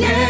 yeah.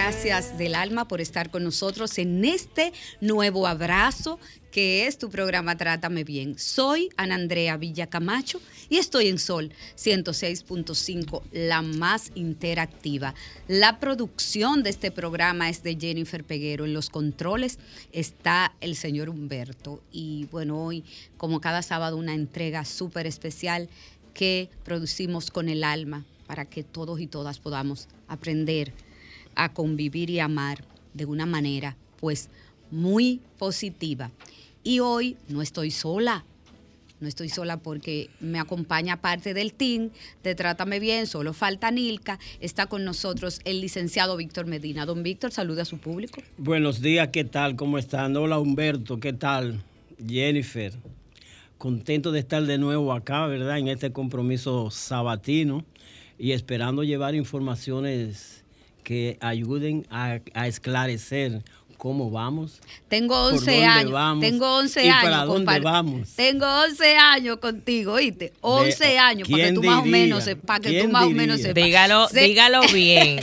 Gracias del alma por estar con nosotros en este nuevo abrazo que es tu programa Trátame Bien. Soy Ana Andrea Villacamacho y estoy en Sol 106.5, la más interactiva. La producción de este programa es de Jennifer Peguero. En los controles está el señor Humberto. Y bueno, hoy, como cada sábado, una entrega súper especial que producimos con el alma para que todos y todas podamos aprender a convivir y amar de una manera pues muy positiva. Y hoy no estoy sola, no estoy sola porque me acompaña parte del team de Trátame Bien, solo falta Nilka. Está con nosotros el licenciado Víctor Medina. Don Víctor, saluda a su público. Buenos días, ¿qué tal? ¿Cómo están? Hola Humberto, ¿qué tal? Jennifer, contento de estar de nuevo acá, ¿verdad? En este compromiso sabatino y esperando llevar informaciones que ayuden a, esclarecer cómo vamos. Tengo 11 años. Tengo 11 ¿Y años. ¿Para dónde vamos? Tengo 11 años contigo, ¿oíste? 11 años para que tú más o menos para que tú más o menos sepas. Dígalo, dígalo bien.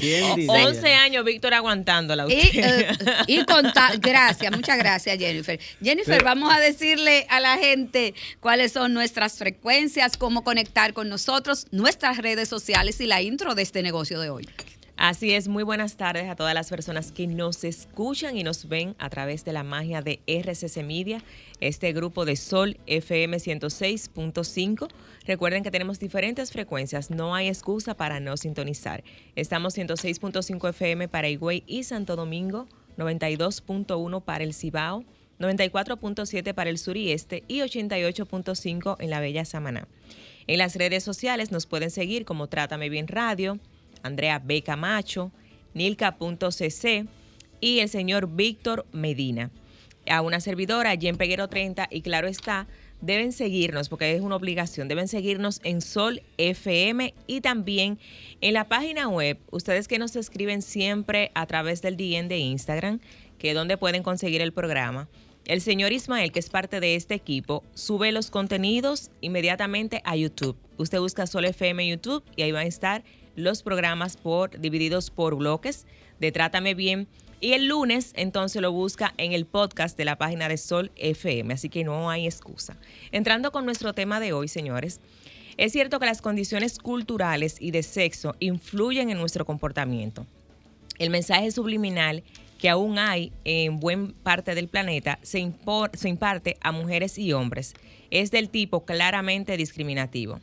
11 años Víctor aguantándola usted. Y, eh, y gracias, muchas gracias Jennifer. Jennifer, vamos a decirle a la gente cuáles son nuestras frecuencias, cómo conectar con nosotros, nuestras redes sociales y la intro de este negocio de hoy. Así es, muy buenas tardes a todas las personas que nos escuchan y nos ven a través de la magia de RCC Media, este grupo de Sol FM 106.5. Recuerden que tenemos diferentes frecuencias, no hay excusa para no sintonizar. Estamos 106.5 FM para Higüey y Santo Domingo, 92.1 para el Cibao, 94.7 para el sur y este y 88.5 en la Bella Samaná. En las redes sociales nos pueden seguir como Trátame Bien Radio, Andrea B. Camacho, Nilka.cc y el señor Víctor Medina. A una servidora, Jen Peguero 30, y claro está, deben seguirnos, porque es una obligación, deben seguirnos en Sol FM y también en la página web. Ustedes que nos escriben siempre a través del DM de Instagram, que es donde pueden conseguir el programa. El señor Ismael, que es parte de este equipo, sube los contenidos inmediatamente a YouTube. Usted busca Sol FM YouTube y ahí va a estar los programas por, divididos por bloques de Trátame Bien. Y el lunes entonces lo busca en el podcast de la página de Sol FM, así que no hay excusa. Entrando con nuestro tema de hoy, señores, es cierto que las condiciones culturales y de sexo influyen en nuestro comportamiento. El mensaje subliminal que aún hay en buena parte del planeta se, se imparte a mujeres y hombres es del tipo claramente discriminativo.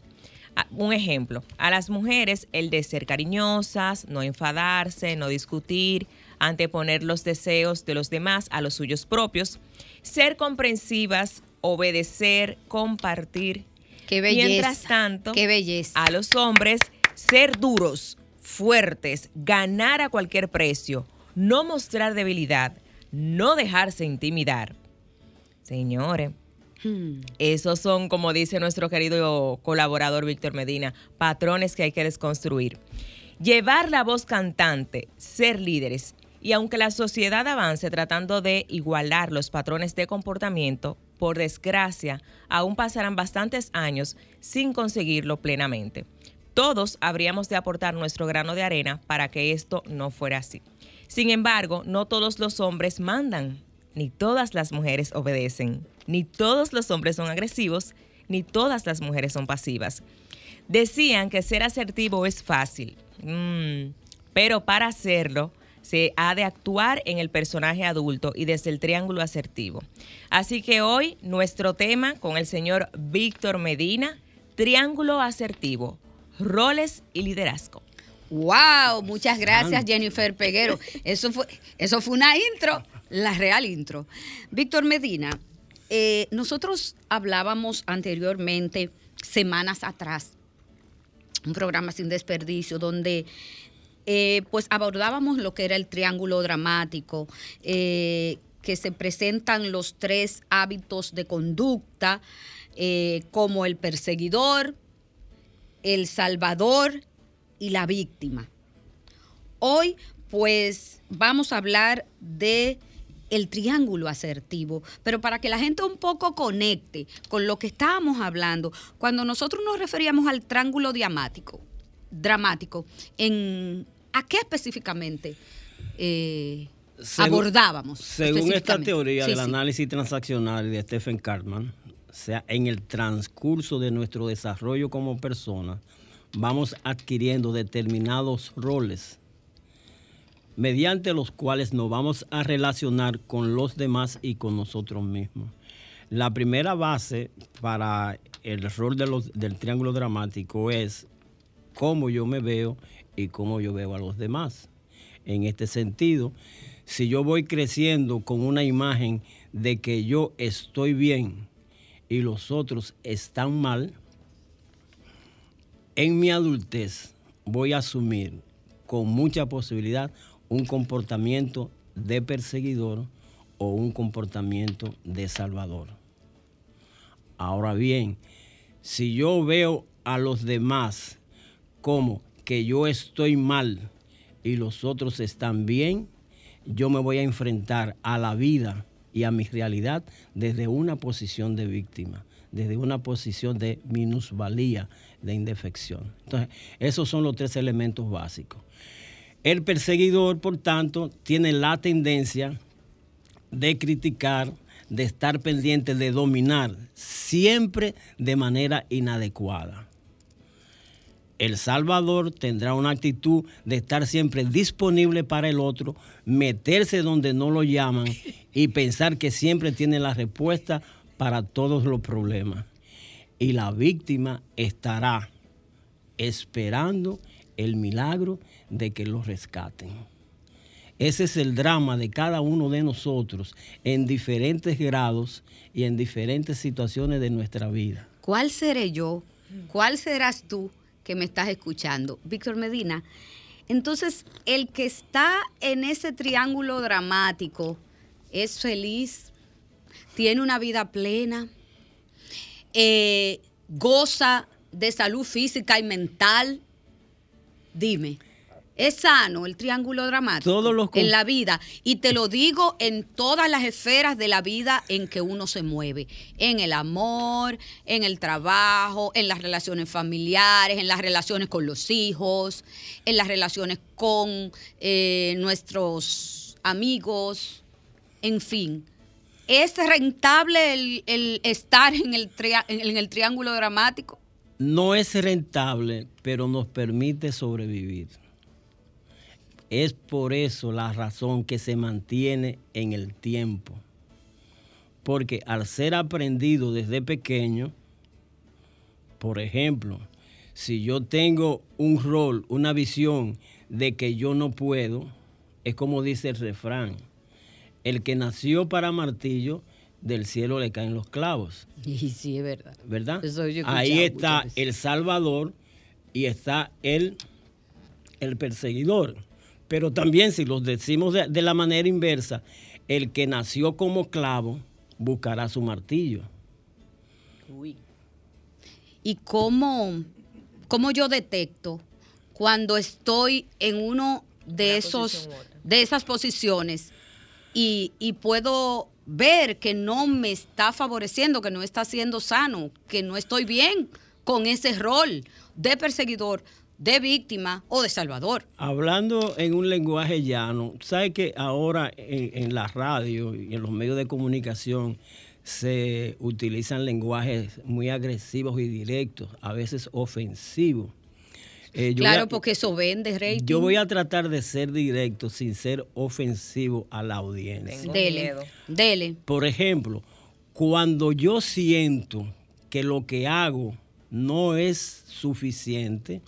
Ah, un ejemplo, a las mujeres el de ser cariñosas, no enfadarse, no discutir, anteponer los deseos de los demás a los suyos propios, ser comprensivas, obedecer, compartir, Qué belleza. Mientras tanto, qué belleza. a los hombres ser duros, fuertes, ganar a cualquier precio, no mostrar debilidad, no dejarse intimidar. Señores, Hmm. esos son, como dice nuestro querido colaborador Víctor Medina, patrones que hay que desconstruir. Llevar la voz cantante, ser líderes. Y aunque la sociedad avance tratando de igualar los patrones de comportamiento, por desgracia, aún pasarán bastantes años sin conseguirlo plenamente. Todos habríamos de aportar nuestro grano de arena para que esto no fuera así. Sin embargo, no todos los hombres mandan, ni todas las mujeres obedecen, ni todos los hombres son agresivos, ni todas las mujeres son pasivas. Decían que ser asertivo es fácil, Mm, pero para hacerlo se ha de actuar en el personaje adulto y desde el triángulo asertivo. Así que hoy nuestro tema con el señor Víctor Medina, triángulo asertivo, roles y liderazgo. Wow, muchas gracias Jennifer Peguero. Eso fue, eso fue una intro, la real intro. Víctor Medina, eh, nosotros hablábamos anteriormente, semanas atrás, un programa sin desperdicio, donde eh, pues abordábamos lo que era el triángulo dramático, eh, que se presentan los tres hábitos de conducta, como el perseguidor, el salvador y la víctima. Hoy pues vamos a hablar de el triángulo asertivo, pero para que la gente un poco conecte con lo que estábamos hablando, cuando nosotros nos referíamos al triángulo diamático, dramático, en ¿a qué específicamente eh, Según- abordábamos? Según esta teoría Sí, del sí. análisis transaccional de Stephen Cartman, o sea, en el transcurso de nuestro desarrollo como persona, vamos adquiriendo determinados roles mediante los cuales nos vamos a relacionar con los demás y con nosotros mismos. La primera base para el rol de los- del triángulo dramático es cómo yo me veo y cómo yo veo a los demás. En este sentido, si yo voy creciendo con una imagen de que yo estoy bien y los otros están mal, en mi adultez voy a asumir con mucha posibilidad un comportamiento de perseguidor o un comportamiento de salvador. Ahora bien, si yo veo a los demás como que yo estoy mal y los otros están bien, yo me voy a enfrentar a la vida y a mi realidad desde una posición de víctima, desde una posición de minusvalía, de indefección. Entonces, esos son los tres elementos básicos. El perseguidor, por tanto, tiene la tendencia de criticar, de estar pendiente, de dominar, siempre de manera inadecuada. El Salvador tendrá una actitud de estar siempre disponible para el otro, meterse donde no lo llaman y pensar que siempre tiene la respuesta para todos los problemas. Y la víctima estará esperando el milagro de que lo rescaten. Ese es el drama de cada uno de nosotros en diferentes grados y en diferentes situaciones de nuestra vida. ¿Cuál seré yo? ¿Cuál serás tú que me estás escuchando? Víctor Medina. Entonces, el que está en ese triángulo dramático es feliz, tiene una vida plena, eh, goza de salud física y mental. Dime, ¿es sano el triángulo dramático Todos los en la vida? Y te lo digo en todas las esferas de la vida en que uno se mueve. En el amor, en el trabajo, en las relaciones familiares, en las relaciones con los hijos, en las relaciones con eh, nuestros amigos, en fin. ¿Es rentable el, estar en el triángulo dramático? No es rentable, pero nos permite sobrevivir. Es por eso la razón que se mantiene en el tiempo. Porque al ser aprendido desde pequeño, por ejemplo, si yo tengo un rol, una visión de que yo no puedo, es como dice el refrán, el que nació para martillo del cielo le caen los clavos. Y sí, es verdad. ¿Verdad? Eso yo Ahí está el Salvador y está el, el perseguidor. Pero también si los decimos de, de la manera inversa, el que nació como clavo buscará su martillo. ¿Y cómo, cómo yo detecto cuando estoy en uno de Una esos de esas posiciones y, puedo ver que no me está favoreciendo, que no está siendo sano, que no estoy bien con ese rol de perseguidor, de víctima o de salvador? Hablando en un lenguaje llano, ¿sabe que ahora en la radio y en los medios de comunicación se utilizan lenguajes muy agresivos y directos, a veces ofensivos? Eh, yo voy claro, a- porque eso vende rating. Yo voy a tratar de ser directo sin ser ofensivo a la audiencia. Tengo Dele, miedo. dele. Por ejemplo, cuando yo siento que lo que hago no es suficiente,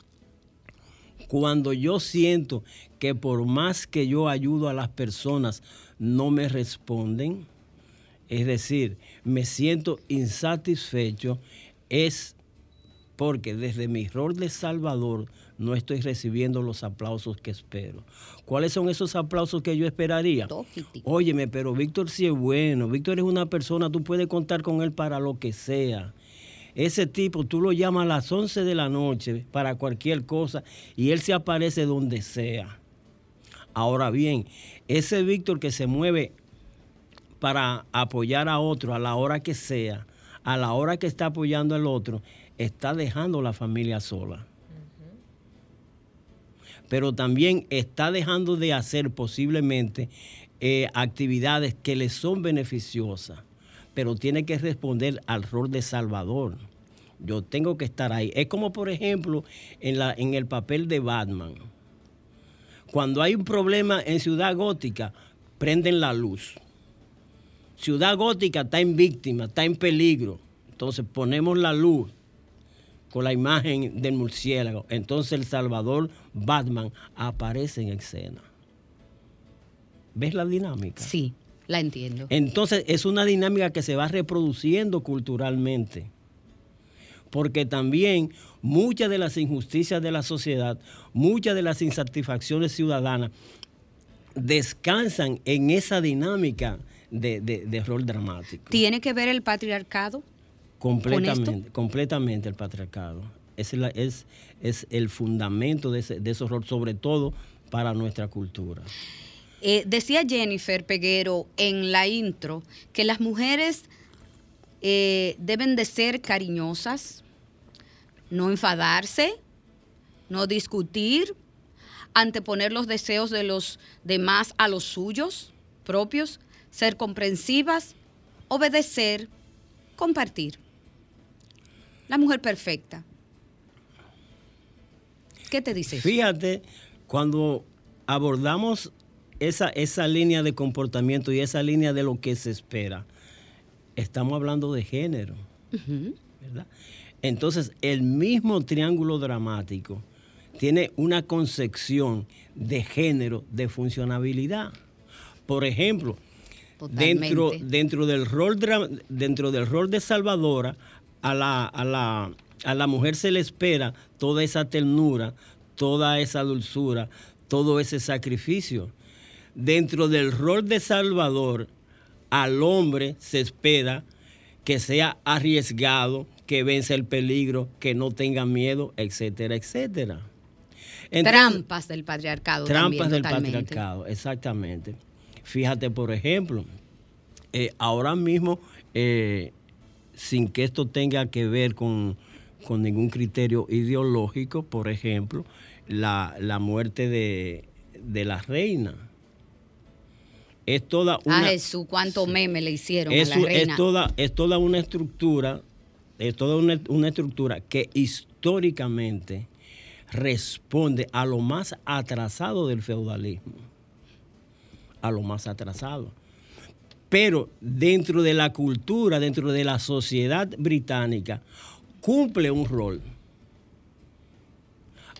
cuando yo siento que por más que yo ayudo a las personas no me responden, es decir, me siento insatisfecho, es porque desde mi rol de Salvador no estoy recibiendo los aplausos que espero. ¿Cuáles son esos aplausos que yo esperaría? Óyeme, pero Víctor sí es bueno. Víctor es una persona, tú puedes contar con él para lo que sea. Ese tipo, tú lo llamas a las 11 de la noche para cualquier cosa y él se aparece donde sea. Ahora bien, ese Víctor que se mueve para apoyar a otro a la hora que sea, a la hora que está apoyando al otro, está dejando la familia sola. Pero también está dejando de hacer posiblemente eh, actividades que le son beneficiosas, pero tiene que responder al rol de Salvador. Yo tengo que estar ahí. Es como, por ejemplo, en, la, en el papel de Batman. Cuando hay un problema en Ciudad Gótica, prenden la luz. Ciudad Gótica está en víctima, está en peligro. Entonces ponemos la luz con la imagen del murciélago. Entonces el Salvador Batman aparece en escena. ¿Ves la dinámica? Sí, la entiendo. Entonces es una dinámica que se va reproduciendo culturalmente. Porque también muchas de las injusticias de la sociedad, muchas de las insatisfacciones ciudadanas descansan en esa dinámica de, de- de rol dramático. ¿Tiene que ver el patriarcado? Completamente, completamente el patriarcado. Es, la- es, es el fundamento de, ese, de esos roles, sobre todo para nuestra cultura. Eh, decía Jennifer Peguero en la intro que las mujeres eh, deben de ser cariñosas, no enfadarse, no discutir, anteponer los deseos de los demás a los suyos propios, ser comprensivas, obedecer, compartir. La mujer perfecta. ¿Qué te dice? Fíjate, cuando abordamos esa, esa línea de comportamiento y esa línea de lo que se espera, estamos hablando de género. ¿verdad? Entonces, el mismo triángulo dramático tiene una concepción de género, de funcionabilidad. Por ejemplo, dentro, Totalmente. dentro, del rol, dentro del rol de salvadora, a la, a, la, a la mujer se le espera toda esa ternura, toda esa dulzura, todo ese sacrificio. Dentro del rol de salvador, al hombre se espera que sea arriesgado, que vence el peligro, que no tenga miedo, etcétera, etcétera. Entonces- Trampas del patriarcado. Trampas también, del totalmente. patriarcado, exactamente. Fíjate, por ejemplo, eh, ahora mismo, eh, sin que esto tenga que ver con, con ningún criterio ideológico, por ejemplo, la, la muerte de, de la reina. Es toda una... Ah, Jesús, cuánto meme le hicieron Es, a la u- es reina. toda, es toda una estructura, es toda una, una estructura que históricamente responde a lo más atrasado del feudalismo, a lo más atrasado. Pero dentro de la cultura, dentro de la sociedad británica, cumple un rol.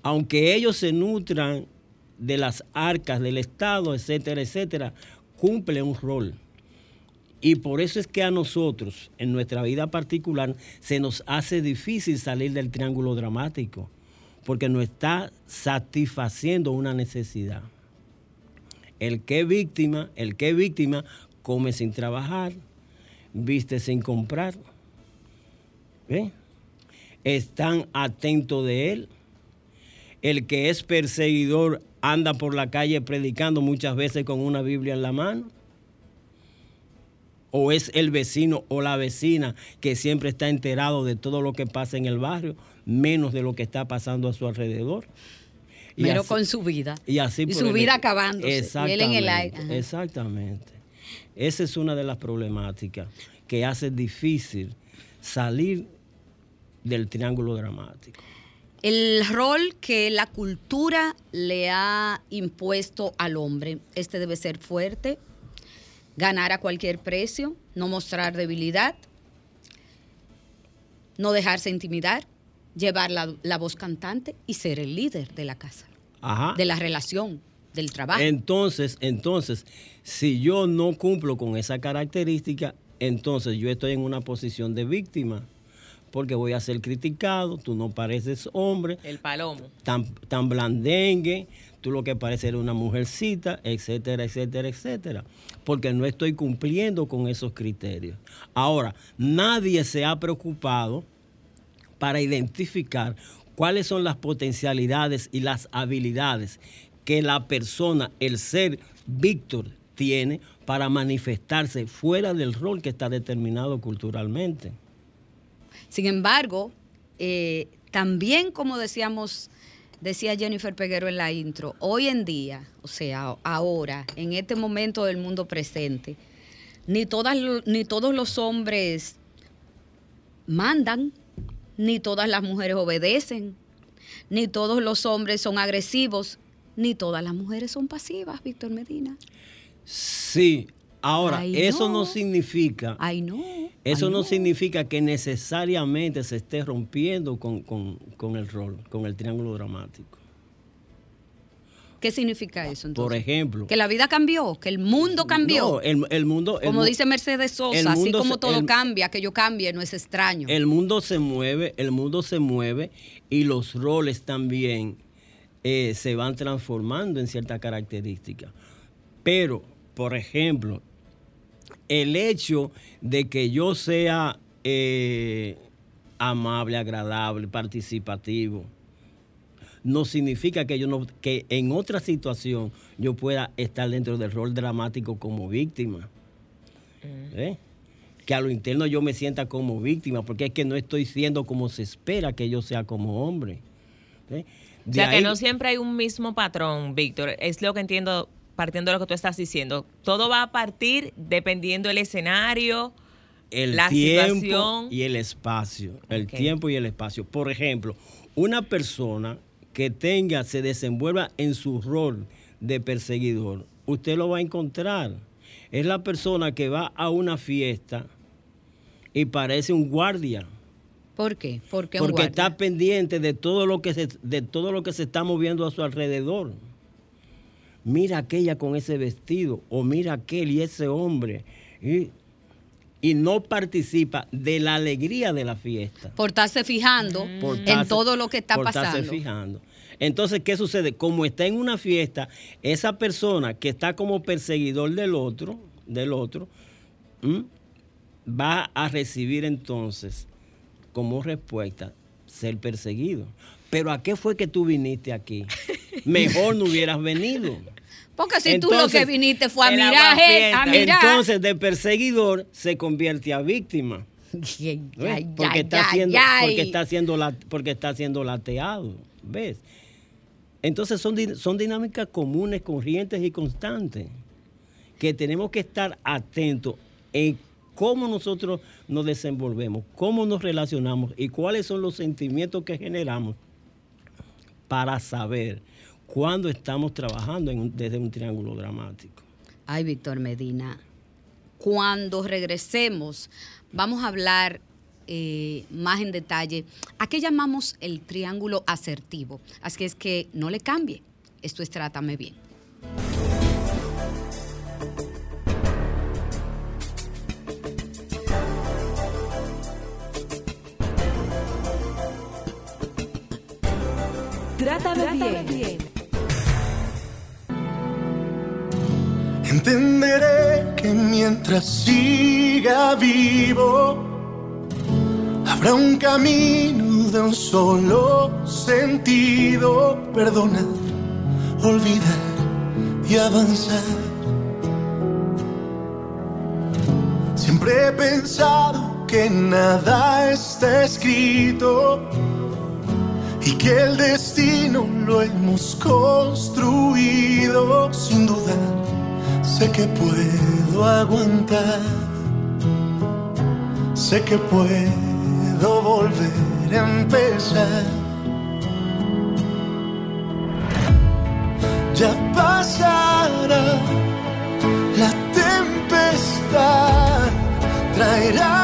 Aunque ellos se nutran de las arcas del Estado, etcétera, etcétera, cumple un rol. Y por eso es que a nosotros, en nuestra vida particular, se nos hace difícil salir del triángulo dramático, porque no está satisfaciendo una necesidad. El que es víctima, el que es víctima, come sin trabajar, viste sin comprar. Están atentos de él. El que es perseguidor anda por la calle predicando muchas veces con una Biblia en la mano. O es el vecino o la vecina que siempre está enterado de todo lo que pasa en el barrio, menos de lo que está pasando a su alrededor. Pero con su vida. Y así su vida acabándose. Y él en el aire. Exactamente. Esa es una de las problemáticas que hace difícil salir del triángulo dramático. El rol que la cultura le ha impuesto al hombre, este debe ser fuerte, ganar a cualquier precio, no mostrar debilidad, no dejarse intimidar, llevar la, voz cantante y ser el líder de la casa, de la relación, del trabajo. Entonces, entonces, si yo no cumplo con esa característica, entonces yo estoy en una posición de víctima porque voy a ser criticado, tú no pareces hombre. El palomo. Tan, tan blandengue, tú lo que pareces es una mujercita, etcétera, etcétera, etcétera. Porque no estoy cumpliendo con esos criterios. Ahora, nadie se ha preocupado para identificar cuáles son las potencialidades y las habilidades que la persona, el ser Víctor, tiene para manifestarse fuera del rol que está determinado culturalmente. Sin embargo, eh, también como decíamos, decía Jennifer Peguero en la intro, hoy en día, o sea, ahora, en este momento del mundo presente, ni, todas, ni todos los hombres mandan, ni todas las mujeres obedecen, ni todos los hombres son agresivos, ni todas las mujeres son pasivas, Víctor Medina. Sí, ahora, eso no. significa... Ay, no. Eso no, significa que necesariamente se esté rompiendo con, el rol, con el triángulo dramático. ¿Qué significa eso entonces? Por ejemplo. Que la vida cambió, que el mundo cambió. No, el, mundo. como dice Mercedes Sosa, así como todo cambia, que yo cambie, no es extraño. El mundo se mueve, el mundo se mueve y los roles también eh, se van transformando en ciertas características. Pero, por ejemplo, el hecho de que yo sea eh, amable, agradable, participativo, no significa que yo no, que en otra situación yo pueda estar dentro del rol dramático como víctima. Mm. ¿Eh? Que a lo interno yo me sienta como víctima, porque es que no estoy siendo como se espera que yo sea como hombre. ¿Eh? O sea que no siempre hay un mismo patrón, Víctor. Es lo que entiendo partiendo de lo que tú estás diciendo. Todo va a partir dependiendo del escenario, el la tiempo y el espacio. El tiempo y el espacio. Por ejemplo, una persona que tenga, se desenvuelva en su rol de perseguidor, usted lo va a encontrar. Es la persona que va a una fiesta y parece un guardia. ¿Por qué? Porque está pendiente de todo lo que se, de todo lo que se está moviendo a su alrededor. Mira aquella con ese vestido, o mira aquel y ese hombre. Y, no participa de la alegría de la fiesta. Por estarse fijando en todo lo que está por pasando. Estarse fijando. Entonces, ¿qué sucede? Como está en una fiesta, esa persona que está como perseguidor del otro, del otro, va a recibir entonces como respuesta ser perseguido. Pero ¿a qué fue que tú viniste aquí? Mejor no hubieras venido. Porque si tú lo que viniste fue a mirar, a mirar. Entonces, de perseguidor se convierte a víctima. porque, está siendo, porque, está siendo porque está siendo lateado. ¿Ves? Entonces son, son dinámicas comunes, corrientes y constantes que tenemos que estar atentos en cómo nosotros nos desenvolvemos, cómo nos relacionamos y cuáles son los sentimientos que generamos para saber cuándo estamos trabajando desde un triángulo dramático. Ay, Víctor Medina, cuando regresemos vamos a hablar eh, más en detalle a qué llamamos el triángulo asertivo. Así es que no le cambie. Esto es Trátame Bien. Trátame bien. Entenderé que mientras siga vivo, habrá un camino de un solo sentido. Perdonar, olvidar y avanzar. Siempre he pensado que nada está escrito que el destino lo hemos construido sin duda. Sé que puedo aguantar, sé que puedo volver a empezar. Ya pasará la tempestad, traerá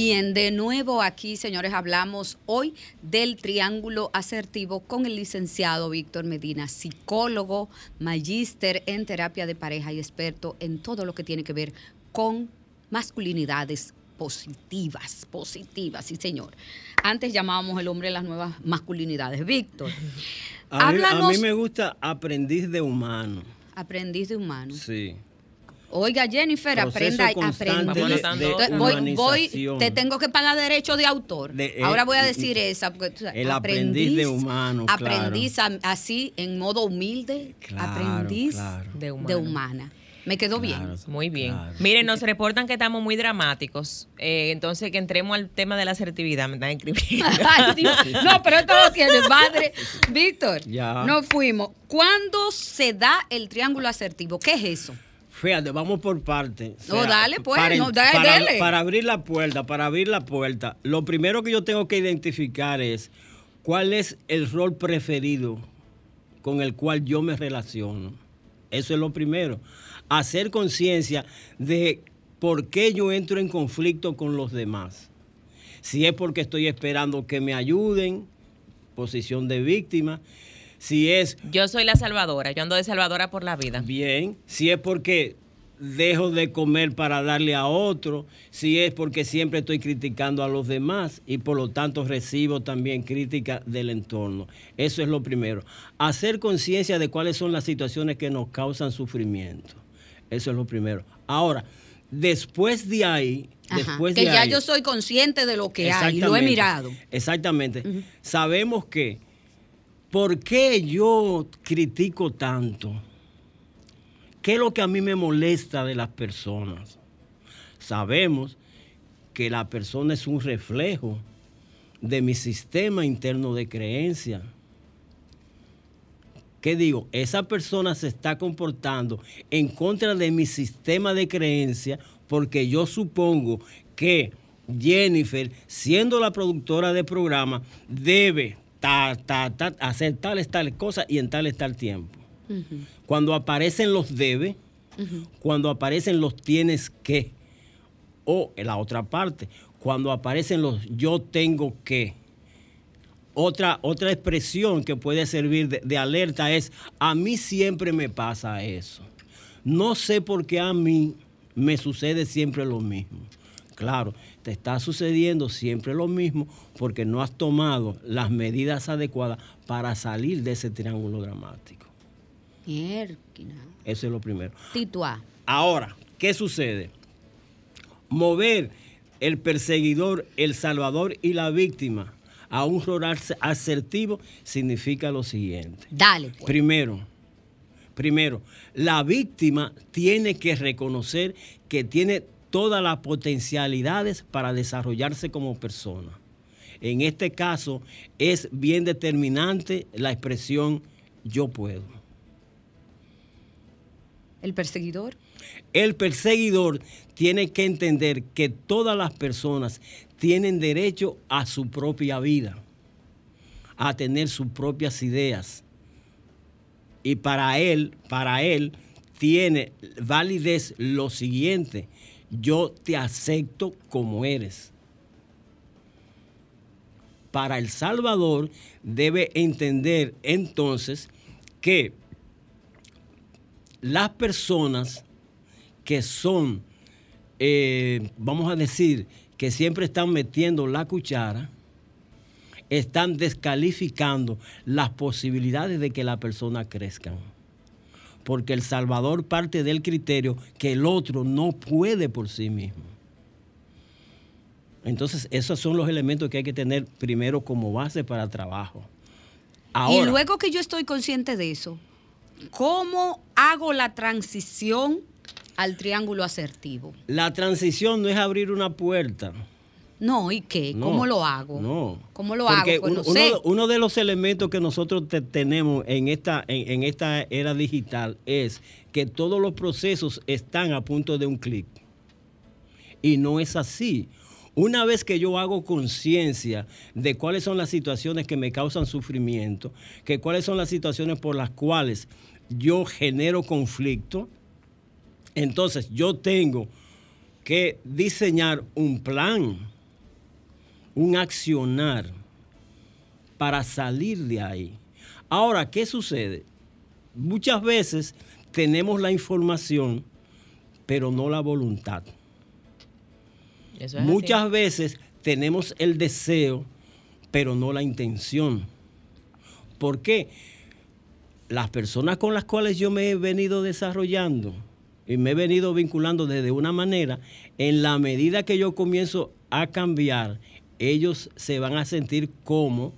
Bien, de nuevo aquí, señores, hablamos hoy del triángulo asertivo con el licenciado Víctor Medina, psicólogo, magíster en terapia de pareja y experto en todo lo que tiene que ver con masculinidades positivas, positivas, sí señor. Antes llamábamos el hombre las nuevas masculinidades. Víctor, A mí, a mí me gusta aprendiz de humano. aprendiz de humano. Sí. Oiga, Jennifer, Proceso aprenda, aprenda. de- de Entonces, voy, voy, te tengo que pagar derecho de autor. De- eh, Ahora voy a y- decir esa. Porque, tú sabes, el aprendiz de humano, claro. Aprendiz a- así, en modo humilde. Claro, aprendiz claro. De humana. Me quedó bien. Muy bien. Claro. Miren, nos reportan que estamos muy dramáticos. Eh, entonces, que entremos al tema de la asertividad. Me están escribiendo. Ay, Dios. No, pero esto lo tiene, padre. Víctor, Ya. nos fuimos. ¿Cuándo se da el triángulo asertivo? ¿Qué es eso? Fíjate, vamos por partes. No, dale, pues, para, no, dale, para- dale. para abrir la puerta, para abrir la puerta, lo primero que yo tengo que identificar es cuál es el rol preferido con el cual yo me relaciono. Eso es lo primero. Hacer conciencia de por qué yo entro en conflicto con los demás. Si es porque estoy esperando que me ayuden, posición de víctima. Si es Yo soy la salvadora. Yo ando de salvadora por la vida. Bien, si es porque dejo de comer para darle a otro, si es porque siempre estoy criticando a los demás y por lo tanto recibo también crítica del entorno. Eso es lo primero. Hacer conciencia de cuáles son las situaciones que nos causan sufrimiento. Eso es lo primero. Ahora, después de ahí, Ajá, después que de ya ahí- yo soy consciente de lo que hay, lo he Exactamente, mirado. Exactamente. Sabemos que, ¿por qué yo critico tanto? ¿Qué es lo que a mí me molesta de las personas? Sabemos que la persona es un reflejo de mi sistema interno de creencia. ¿Qué digo? Esa persona se está comportando en contra de mi sistema de creencia porque yo supongo que Jennifer, siendo la productora del programa, debe ta, ta, ta, hacer tales, tales cosas y en tales, tal tiempo. Cuando aparecen los debe, cuando aparecen los tienes que, o en la otra parte, cuando aparecen los yo tengo que. Otra, otra expresión que puede servir de, de alerta es, a mí siempre me pasa eso. No sé por qué a mí me sucede siempre lo mismo. Claro, te está sucediendo siempre lo mismo porque no has tomado las medidas adecuadas para salir de ese triángulo dramático. Mierquina. Eso es lo primero. Tito A. Ahora, ¿qué sucede? Mover el perseguidor, el salvador y la víctima a un rol as- asertivo significa lo siguiente. Dale, pues. Primero, primero, la víctima tiene que reconocer que tiene todas las potencialidades para desarrollarse como persona. En este caso es bien determinante la expresión yo puedo. ¿El perseguidor? El perseguidor tiene que entender que todas las personas tienen derecho a su propia vida, a tener sus propias ideas. Y para él, para él, tiene validez lo siguiente, yo te acepto como eres. Para El Salvador debe entender entonces que las personas que son, eh, vamos a decir, que siempre están metiendo la cuchara, están descalificando las posibilidades de que la persona crezca. Porque El Salvador parte del criterio que el otro no puede por sí mismo. Entonces, esos son los elementos que hay que tener primero como base para el trabajo. y luego que yo estoy consciente de eso, ¿cómo hago la transición al triángulo asertivo? La transición no es abrir una puerta. No, ¿y qué? ¿Cómo lo hago? No. ¿Cómo lo hago? Uno, uno, de los elementos que nosotros tenemos en esta, en, esta era digital es que todos los procesos están a punto de un clic. Y no es así. Una vez que yo hago conciencia de cuáles son las situaciones que me causan sufrimiento, que cuáles son las situaciones por las cuales yo genero conflicto, entonces yo tengo que diseñar un plan un accionar para salir de ahí. Ahora, ¿qué sucede? Muchas veces tenemos la información, pero no la voluntad. Muchas veces tenemos el deseo, pero no la intención. ¿Por qué? Las personas con las cuales yo me he venido desarrollando y me he venido vinculando desde una manera, en la medida que yo comienzo a cambiar ellos se van a sentir como,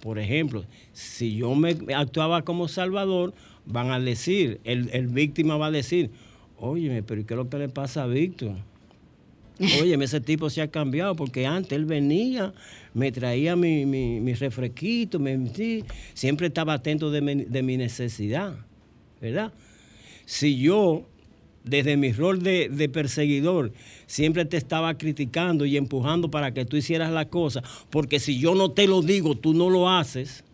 por ejemplo, si yo me actuaba como Salvador, van a decir, el, víctima va a decir, óyeme, pero ¿qué es lo que le pasa a Víctor? Óyeme, ese tipo se ha cambiado porque antes él venía, me traía mi, mi, refresquito, me, siempre estaba atento de mi, de mi necesidad, ¿verdad? Si yo desde mi rol de, perseguidor, siempre te estaba criticando y empujando para que tú hicieras la cosa, porque si yo no te lo digo, tú no lo haces.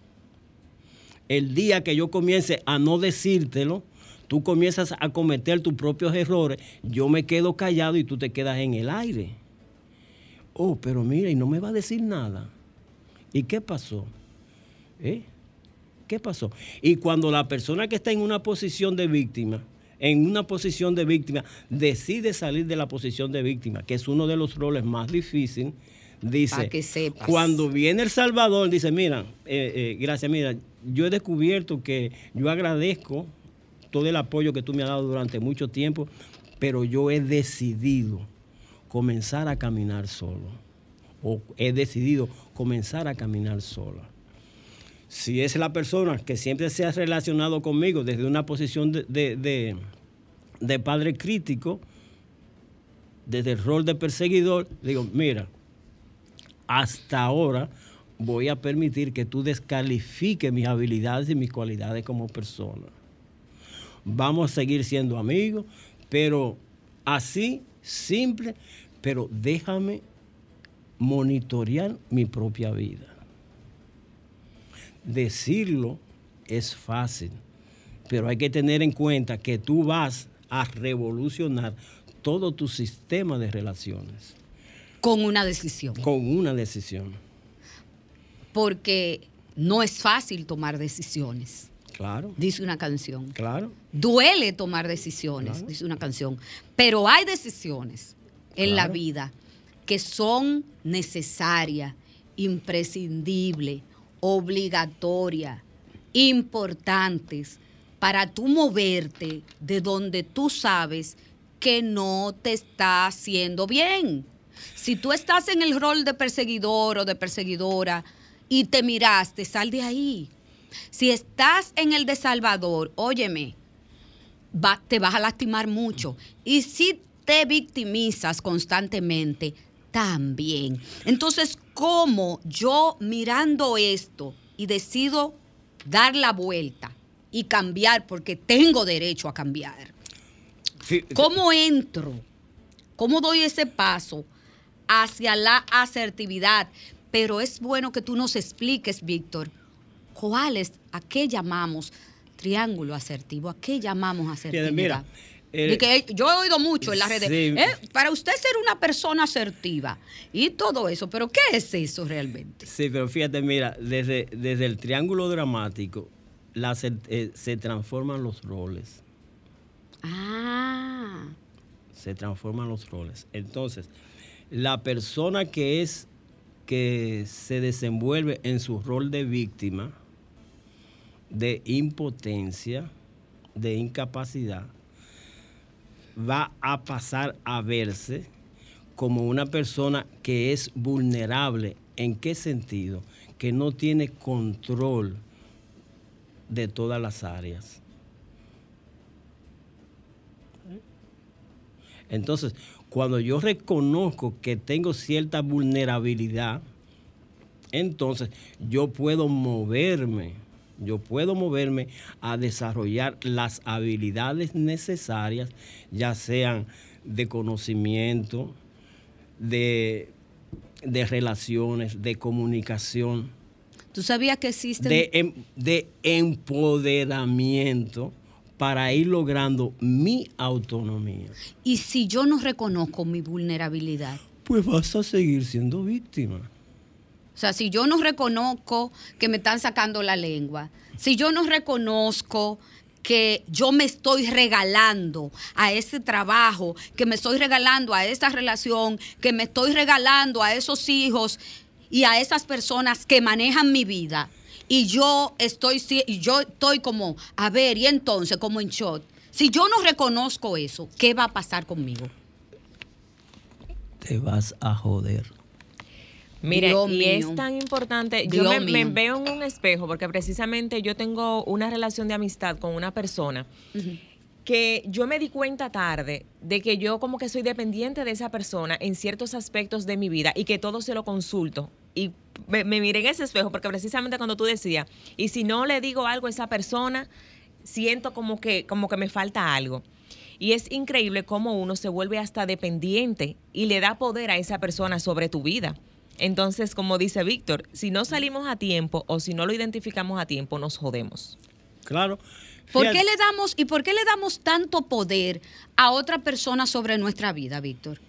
El día que yo comience a no decírtelo, tú comienzas a cometer tus propios errores, yo me quedo callado y tú te quedas en el aire. Oh, pero mira, y no me va a decir nada. ¿Y qué pasó? ¿Eh? ¿Qué pasó? Y cuando la persona que está en una posición de víctima, en una posición de víctima, decide salir de la posición de víctima, que es uno de los roles más difíciles, dice, cuando viene El Salvador, dice, mira, eh, eh, gracias, mira, yo he descubierto que yo agradezco todo el apoyo que tú me has dado durante mucho tiempo, pero yo he decidido comenzar a caminar solo, o he decidido comenzar a caminar sola si es la persona que siempre se ha relacionado conmigo desde una posición de, de, padre crítico, desde el rol de perseguidor, digo, mira, hasta ahora voy a permitir que tú descalifiques mis habilidades y mis cualidades como persona. Vamos a seguir siendo amigos, pero así, simple, pero déjame monitorear mi propia vida decirlo es fácil, pero hay que tener en cuenta que tú vas a revolucionar todo tu sistema de relaciones. Con una decisión. Con una decisión. Porque no es fácil tomar decisiones. Claro. Dice una canción. Claro. Duele tomar decisiones, dice una canción. Pero hay decisiones en la vida que son necesarias, imprescindibles, obligatoria, importantes para tú moverte de donde tú sabes que no te está haciendo bien. Si tú estás en el rol de perseguidor o de perseguidora y te miraste, sal de ahí. Si estás en el de Salvador, óyeme, te vas a lastimar mucho. Y si te victimizas constantemente, también. Entonces, ¿cómo yo mirando esto y decido dar la vuelta y cambiar porque tengo derecho a cambiar? Sí, ¿Cómo entro? ¿Cómo doy ese paso hacia la asertividad? Pero es bueno que tú nos expliques, Víctor, cuál es, a qué llamamos triángulo asertivo, a qué llamamos asertividad. mira, Que yo he oído mucho en las redes, sí. "Eh, para usted ser una persona asertiva y todo eso, pero ¿qué es eso realmente? Sí, pero fíjate, mira, desde, desde el triángulo dramático la eh, se transforman los roles. Ah, Se transforman los roles. Entonces, la persona que es que se desenvuelve en su rol de víctima, de impotencia, de incapacidad, va a pasar a verse como una persona que es vulnerable. ¿En qué sentido? Que no tiene control de todas las áreas. Entonces, cuando yo reconozco que tengo cierta vulnerabilidad, entonces yo puedo moverme, yo puedo moverme a desarrollar las habilidades necesarias, ya sean de conocimiento, de, de relaciones, de comunicación, ¿tú sabías que existen de, em- de empoderamiento para ir logrando mi autonomía. y si yo no reconozco mi vulnerabilidad? Pues vas a seguir siendo víctima. O sea, si yo no reconozco que me están sacando la lengua, si yo no reconozco que yo me estoy regalando a ese trabajo, que me estoy regalando a esa relación, que me estoy regalando a esos hijos y a esas personas que manejan mi vida, y yo estoy, yo estoy como, a ver, y entonces como en shot, si yo no reconozco eso, ¿qué va a pasar conmigo? Te vas a joder. Mire, Dios y mío. es tan importante, Dios yo me, veo en un espejo porque precisamente yo tengo una relación de amistad con una persona que yo me di cuenta tarde de que yo como que soy dependiente de esa persona en ciertos aspectos de mi vida y que todo se lo consulto. Y me, me miré en ese espejo porque precisamente cuando tú decías, y si no le digo algo a esa persona, siento como que, como que me falta algo. Y es increíble cómo uno se vuelve hasta dependiente y le da poder a esa persona sobre tu vida. Entonces, como dice Víctor, si no salimos a tiempo o si no lo identificamos a tiempo, nos jodemos. Claro. ¿Por qué le damos y por qué le damos tanto poder a otra persona sobre nuestra vida, Víctor?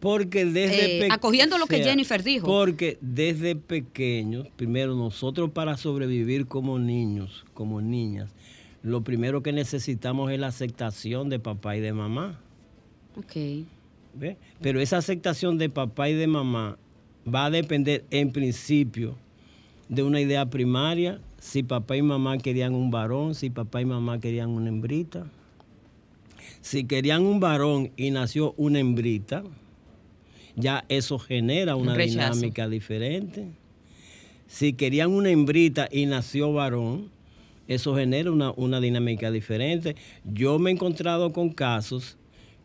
Porque desde Eh, pe- acogiendo lo que Jennifer dijo. Porque desde pequeños, primero nosotros para sobrevivir como niños, como niñas, lo primero que necesitamos es la aceptación de papá y de mamá. ok. ¿ve? Pero esa aceptación de papá y de mamá va a depender en principio de una idea primaria, si papá y mamá querían un varón, si papá y mamá querían una hembrita. Si querían un varón y nació una hembrita, ya eso genera una dinámica diferente. Si querían una hembrita y nació varón, eso genera una, una dinámica diferente. Yo me he encontrado con casos,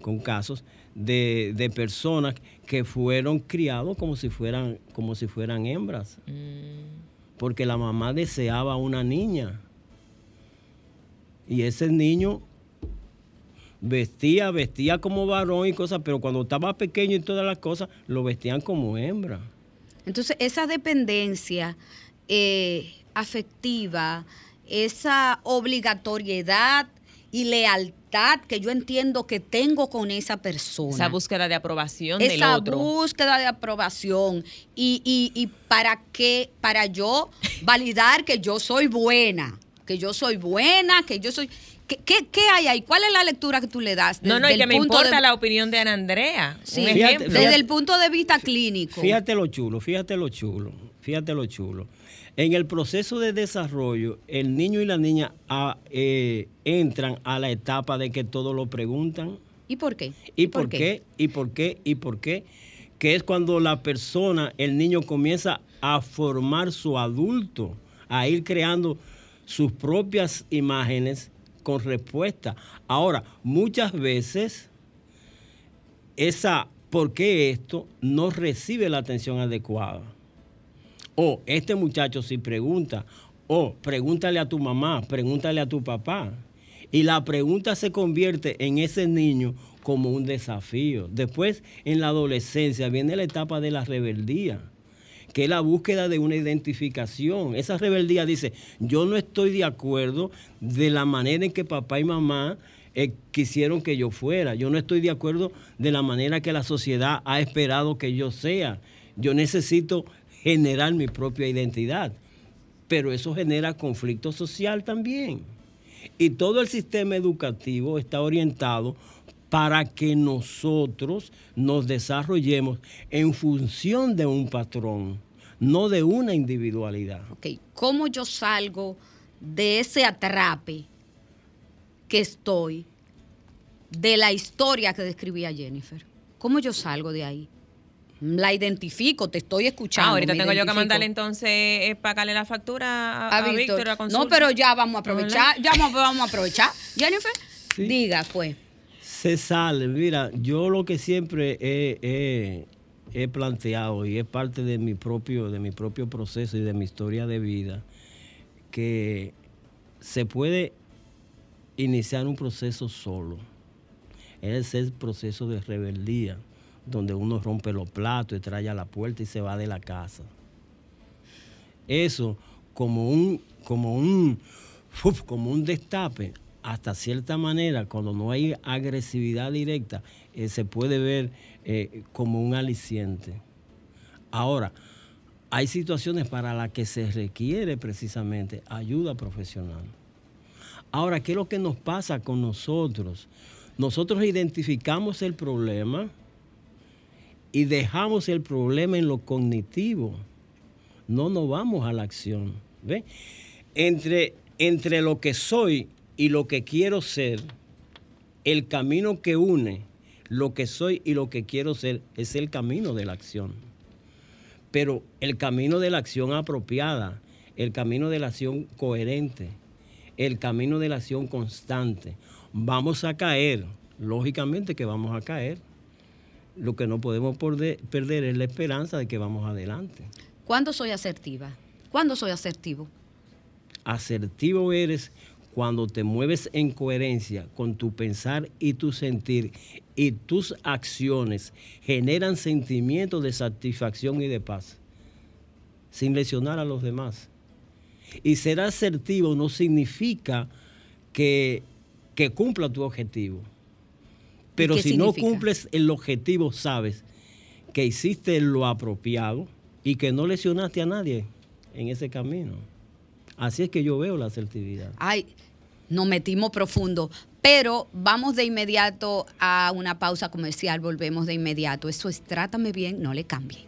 con casos de, de personas que fueron criados como si fueran, como si fueran hembras. Porque la mamá deseaba una niña. Y ese niño vestía, vestía como varón y cosas, pero cuando estaba pequeño y todas las cosas, lo vestían como hembra. Entonces, esa dependencia eh, afectiva, esa obligatoriedad y lealtad que yo entiendo que tengo con esa persona. Esa búsqueda de aprobación del esa otro. búsqueda de aprobación y, y, y para qué para yo validar que yo soy buena que yo soy buena que yo soy ¿qué, qué, qué hay ahí? ¿cuál es la lectura que tú le das? No, no, y que me importa de- la opinión de Ana Andrea. Sí, Fíjate, desde fíjate. el punto de vista clínico Fíjate lo chulo, fíjate lo chulo, fíjate lo chulo. En el proceso de desarrollo, el niño y la niña ah, eh, entran a la etapa de que todo lo preguntan. ¿y por qué? ¿Y por qué? ¿Y por qué? ¿Y por qué? Que es cuando la persona, el niño comienza a formar su adulto, a ir creando sus propias imágenes con respuesta. Ahora, muchas veces esa ¿por qué esto? no recibe la atención adecuada. O este muchacho si pregunta, o pregúntale a tu mamá, pregúntale a tu papá. Y la pregunta se convierte en ese niño como un desafío. Después, en la adolescencia, viene la etapa de la rebeldía que es la búsqueda de una identificación. Esa rebeldía dice, yo no estoy de acuerdo de la manera en que papá y mamá eh, quisieron que yo fuera. Yo no estoy de acuerdo de la manera que la sociedad ha esperado que yo sea. Yo necesito generar mi propia identidad. Pero eso genera conflicto social también. Y todo el sistema educativo está orientado para que nosotros nos desarrollemos en función de un patrón, no de una individualidad. ¿cómo yo salgo de ese atrape que estoy de la historia que describía Jennifer? ¿Cómo yo salgo de ahí? La identifico, te estoy escuchando. Ah, ahorita tengo yo que mandarle entonces eh, pagarle la factura a, a a Víctor. Víctor. a no, pero ya vamos a aprovechar, ya vamos, vamos a aprovechar. Jennifer, Sí. diga pues. Se sale, mira, yo lo que siempre he, he- he planteado y es parte de mi propio, de mi propio proceso y de mi historia de vida, que se puede iniciar un proceso solo. Es el proceso de rebeldía, donde uno rompe los platos y trae a la puerta y se va de la casa. Eso como un, como un, como un destape, hasta cierta manera, cuando no hay agresividad directa, eh, se puede ver eh, como un aliciente. Ahora, hay situaciones para las que se requiere precisamente ayuda profesional. Ahora, ¿qué es lo que nos pasa con nosotros? Nosotros identificamos el problema y dejamos el problema en lo cognitivo. No nos vamos a la acción. ¿ve? Entre, entre lo que soy y lo que quiero ser, el camino que une lo que soy y lo que quiero ser es el camino de la acción. Pero el camino de la acción apropiada, el camino de la acción coherente, el camino de la acción constante. Vamos a caer, lógicamente que vamos a caer. Lo que no podemos perder es la esperanza de que vamos adelante. ¿Cuándo soy asertiva? ¿Cuándo soy asertivo? Asertivo eres cuando te mueves en coherencia con tu pensar y tu sentir y tus acciones generan sentimientos de satisfacción y de paz, sin lesionar a los demás. Y ser asertivo no significa que, que cumpla tu objetivo. Pero si no cumples el objetivo, sabes que hiciste lo apropiado y que no lesionaste a nadie en ese camino. Así es que yo veo la asertividad. Ay, nos metimos profundo. Pero vamos de inmediato a una pausa comercial, volvemos de inmediato. Eso es Trátame Bien, no le cambie.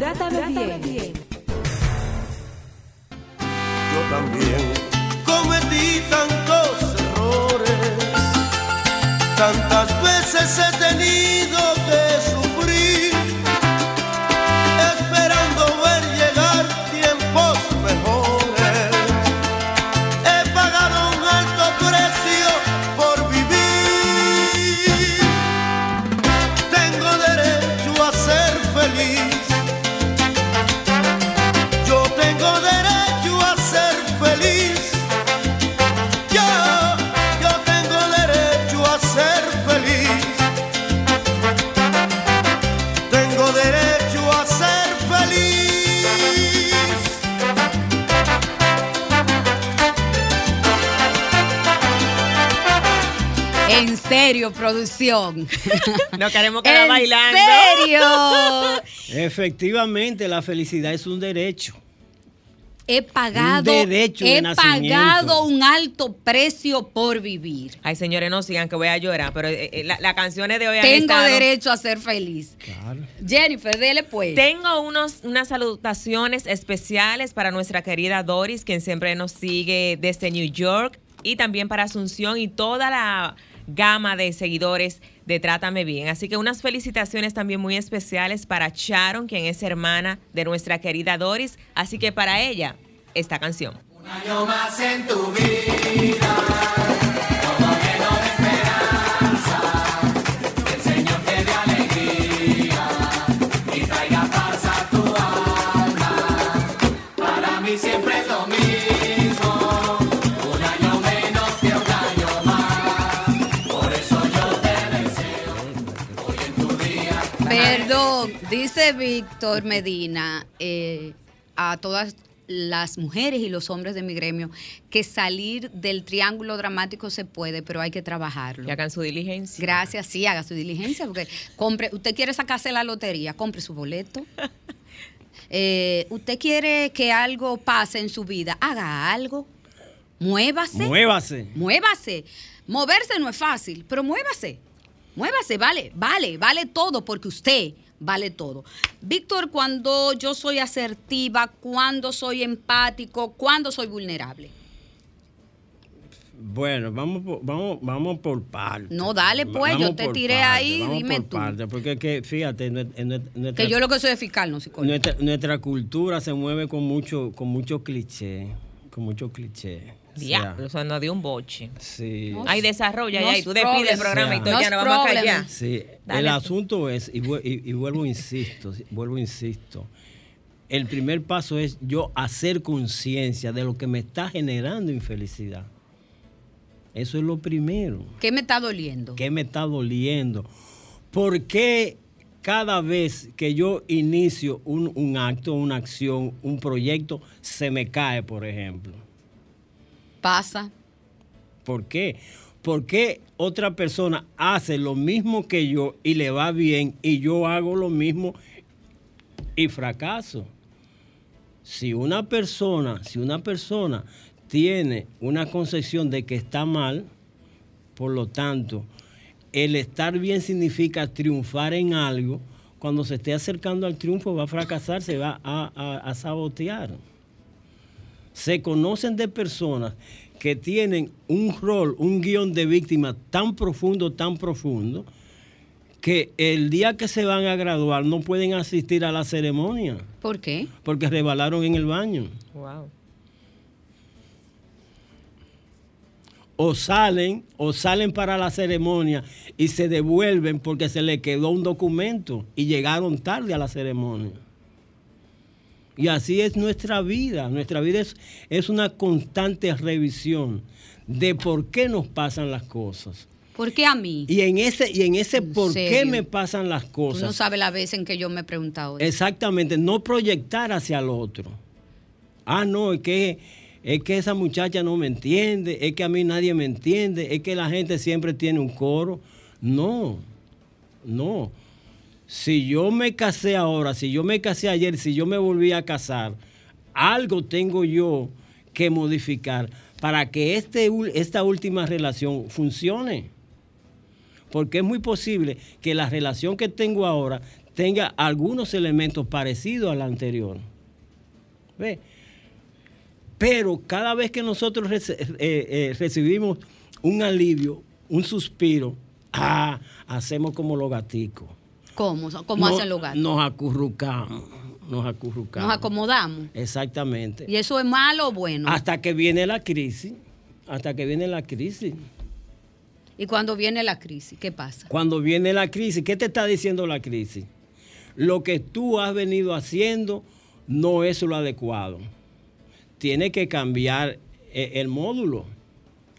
Trátame bien. Yo también cometí tantos errores, tantas veces he tenido que sufrir, serio, producción. No queremos quedar en bailando. serio. Efectivamente, la felicidad es un derecho. He pagado, Un derecho de he pagado un alto precio por vivir. Ay, señores, no sigan que voy a llorar, pero eh, eh, la- las canciones de hoy han Tengo estado- derecho a ser feliz. Claro. Jennifer, dele pues. Tengo unos, unas salutaciones especiales para nuestra querida Doris, quien siempre nos sigue desde New York, y también para Asunción y toda la gama de seguidores de Trátame Bien. Así que unas felicitaciones también muy especiales para Sharon, quien es hermana de nuestra querida Doris. Así que para ella, esta canción. El Señor te Víctor Medina eh, a todas las mujeres y los hombres de mi gremio que salir del triángulo dramático se puede, pero hay que trabajarlo. Que hagan su diligencia. Gracias, sí, haga su diligencia, porque compre, usted quiere sacarse la lotería, compre su boleto. Eh, usted quiere que algo pase en su vida, haga algo. Muévase. Muévase. Muévase. Moverse no es fácil, pero muévase. Muévase, vale, vale, vale todo, porque usted vale todo. Víctor, cuando yo soy asertiva, cuando soy empático, cuando soy vulnerable. Bueno, vamos por, vamos, vamos por partes. No, dale, pues, Vamos yo te tiré ahí, vamos dime por tú. partes, porque que, fíjate, en nuestra, Que yo lo que soy es fiscal, no psicólogo. nuestra, nuestra cultura se mueve con mucho, con mucho cliché, con mucho cliché. O sea, Diablo, no dio un boche. sí. Hay desarrolla ya y tú es despides el programa y sea, ya no vamos a callar. Sí, Dale el tú. asunto es, y, y- y vuelvo, insisto, vuelvo, insisto, el primer paso es yo hacer conciencia de lo que me está generando infelicidad. Eso es lo primero. ¿Qué me está doliendo? ¿Qué me está doliendo? ¿Por qué cada vez que yo inicio un, un acto, una acción, un proyecto, se me cae, por ejemplo? Pasa. ¿Por qué? ¿Por qué otra persona hace lo mismo que yo y le va bien y yo hago lo mismo y fracaso? Si una persona, si una persona tiene una concepción de que está mal, por lo tanto, el estar bien significa triunfar en algo, cuando se esté acercando al triunfo va a fracasar, se va a, a- a sabotear se conocen de personas que tienen un rol, un guion de víctima tan profundo, tan profundo, que el día que se van a graduar no pueden asistir a la ceremonia ¿Por qué? porque resbalaron en el baño. Wow. O salen, o salen para la ceremonia y se devuelven porque se les quedó un documento y llegaron tarde a la ceremonia. Y así es nuestra vida. Nuestra vida es, es una constante revisión de por qué nos pasan las cosas. ¿Por qué a mí? Y en ese, y en ese ¿En por qué me pasan las Tú cosas. no sabes la vez en que yo me he preguntado eso. Exactamente, no proyectar hacia el otro. Ah, no, es que, es que esa muchacha no me entiende, es que a mí nadie me entiende, es que la gente siempre tiene un coro. No, no. Si yo me casé ahora, si yo me casé ayer, si yo me volví a casar, algo tengo yo que modificar para que este, esta última relación funcione porque es muy posible que la relación que tengo ahora tenga algunos elementos parecidos a la anterior. ¿Ve? Pero cada vez que nosotros eh, eh, recibimos un alivio, un suspiro, ah, hacemos como los gaticos. ¿Cómo? ¿Cómo No- hacen los gatos? Nos acurrucamos, nos acurrucamos. Nos acomodamos. Exactamente. ¿Y eso es malo o bueno? Hasta que viene la crisis, hasta que viene la crisis. Y cuando viene la crisis, ¿qué pasa? Cuando viene la crisis, ¿qué te está diciendo la crisis? Lo que tú has venido haciendo no es lo adecuado. Tiene que cambiar eh, el módulo,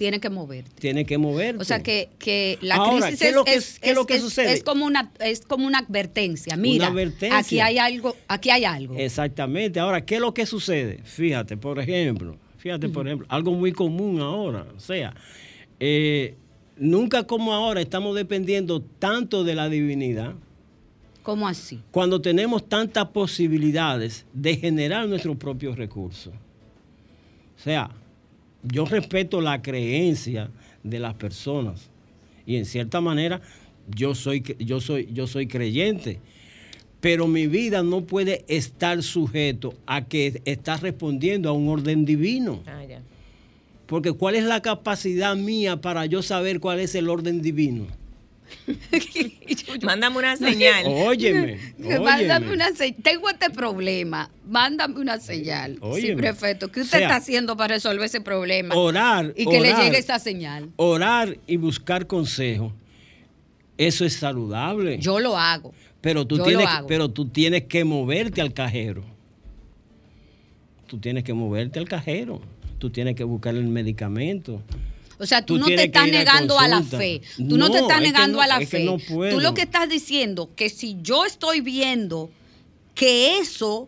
Tiene que moverte. tiene que moverte. O sea que, que la Ahora, crisis ¿qué es que- es- qué es lo que sucede? es como una es como una advertencia. Mira, advertencia. aquí hay algo, aquí hay algo. Exactamente. Ahora, ¿qué es lo que sucede? Fíjate, por ejemplo, fíjate, por ejemplo, algo muy común ahora. O sea, eh, nunca como ahora estamos dependiendo tanto de la divinidad. ¿Cómo así? cuando tenemos tantas posibilidades de generar nuestros propios recursos. O sea, yo respeto la creencia de las personas y en cierta manera yo soy, yo soy, yo soy creyente, pero mi vida no puede estar sujeto a que está respondiendo a un orden divino. Ah. Porque ¿cuál es la capacidad mía para yo saber cuál es el orden divino? Mándame una señal. Óyeme, Mándame una se- Tengo este problema. Mándame una señal. Sí, Óyeme. prefecto. ¿Qué usted O sea, está haciendo para resolver ese problema? Orar, y que le llegue esa señal. orar y buscar consejo, eso es saludable. Yo lo hago. pero, tú yo tienes, lo hago. pero tú tienes que moverte al cajero. Tú tienes que moverte al cajero. Tú tienes que buscar el medicamento. O sea, tú, Tú no te estás a negando a la fe. Tú no, te estás es negando no- a la es fe. no. Tú lo que estás diciendo que si yo estoy viendo que eso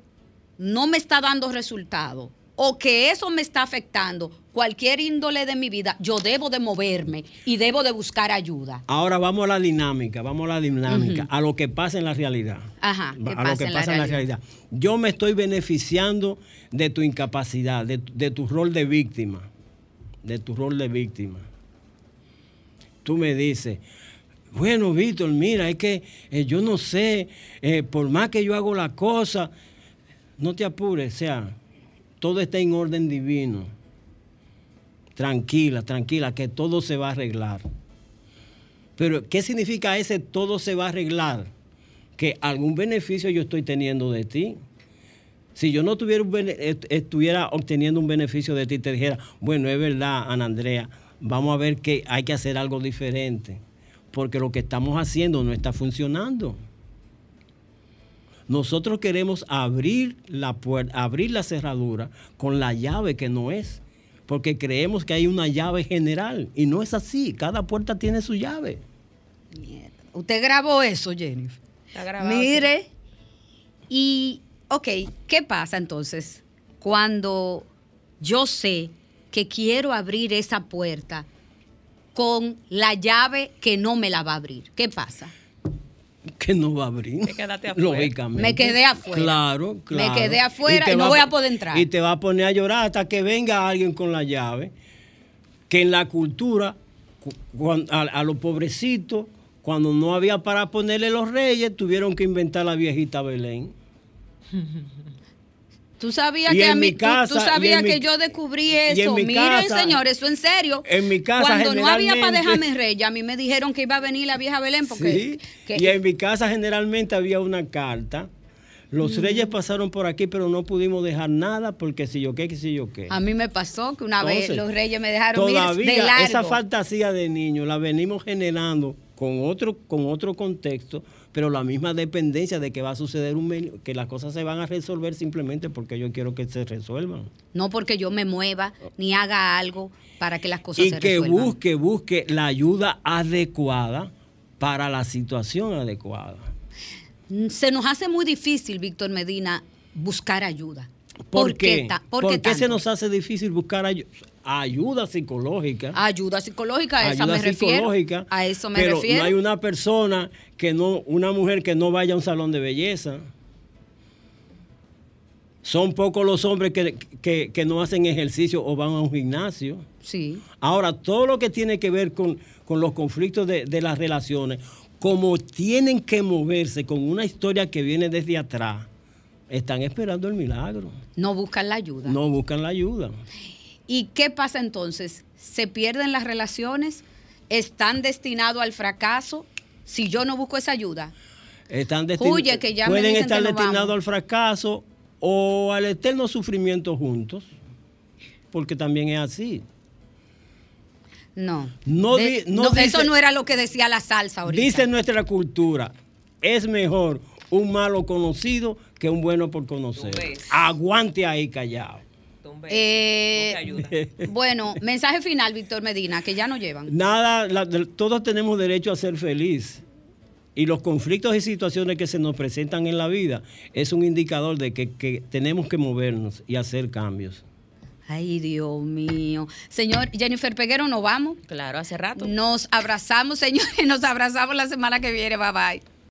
no me está dando resultado o que eso me está afectando cualquier índole de mi vida, yo debo de moverme y debo de buscar ayuda. Ahora vamos a la dinámica, vamos a la dinámica, a lo que pasa en la realidad. Ajá, ¿qué a pasa lo que en la pasa en la realidad? realidad. Yo me estoy beneficiando de tu incapacidad, de, de tu rol de víctima, de tu rol de víctima. Tú me dices, bueno, Víctor, mira, es que eh, yo no sé, eh, por más que yo hago la cosa, no te apures, o sea, todo está en orden divino. Tranquila, tranquila, que todo se va a arreglar. Pero, ¿qué significa ese todo se va a arreglar? Que algún beneficio yo estoy teniendo de ti. Si yo no tuviera un bene- est- estuviera obteniendo un beneficio de ti, te dijera, bueno, es verdad, Ana Andrea, vamos a ver que hay que hacer algo diferente, porque lo que estamos haciendo no está funcionando. Nosotros queremos abrir la puerta, abrir la cerradura con la llave que no es, porque creemos que hay una llave general y no es así. Cada puerta tiene su llave. Usted grabó eso, Jennifer. Está grabado, Mire, y, ok, ¿qué pasa entonces cuando yo sé que quiero abrir esa puerta con la llave que no me la va a abrir? ¿Qué pasa? Que no va a abrir. Te quedaste afuera. Lógicamente. Me quedé afuera. Claro, claro. quedé afuera y no va voy a poder entrar. Y te va a poner a llorar hasta que venga alguien con la llave. Que en la cultura, a los pobrecitos, cuando no había para ponerle los reyes, tuvieron que inventar la viejita Belén. Tú sabías que a mí, tú- casa- tú, sabías en mi- que yo descubrí eso. mi Miren, casa- señor, eso en serio. En mi casa, Cuando no había para dejarme rey, a mí me dijeron que iba a venir la vieja Belén porque Sí, que- y en mi casa generalmente había una carta. Los reyes pasaron por aquí, pero no pudimos dejar nada porque si yo qué, que si yo qué. a mí me pasó que una vez los reyes me dejaron ir de Todavía largo. esa fantasía de niño la venimos generando con otro, con otro contexto, pero la misma dependencia de que va a suceder un que las cosas se van a resolver simplemente porque yo quiero que se resuelvan. No porque yo me mueva ni haga algo para que las cosas Y se que resuelvan. busque, busque la ayuda adecuada para la situación adecuada. Mm, Se nos hace muy difícil, Víctor Medina, buscar ayuda. ¿Por, qué? ta- ¿Por, qué qué se nos hace difícil buscar ayu- ayuda psicológica? Ayuda psicológica, a esa ayuda me refiero. psicológica, A eso me pero refiero. no hay una persona que no, una mujer que no vaya a un salón de belleza. Son pocos los hombres que, que- que no hacen ejercicio o van a un gimnasio. Sí. Ahora, todo lo que tiene que ver con, con los conflictos de, de las relaciones, como tienen que moverse con una historia que viene desde atrás, están esperando el milagro. No buscan la ayuda. No buscan la ayuda. ¿Y qué pasa entonces? ¿Se pierden las relaciones? ¿Están destinados al fracaso si yo no busco esa ayuda? Están Huye, que ya me pueden dicen estar destinados al fracaso o al eterno sufrimiento juntos, porque también es así. No. No De- di- no no, dice- eso no era lo que decía la salsa ahorita. Dice nuestra cultura, es mejor un malo conocido que un bueno por conocer. Aguante ahí callado. Eh, ayuda. Bueno, mensaje final, Víctor Medina, que ya no llevan. Nada, la- todos tenemos derecho a ser feliz. Y los conflictos y situaciones que se nos presentan en la vida es un indicador de que, que tenemos que movernos y hacer cambios. Ay, Dios mío. Señor Jennifer Peguero, nos vamos. Claro, hace rato. Nos abrazamos, señores. Nos abrazamos la semana que viene. Bye bye.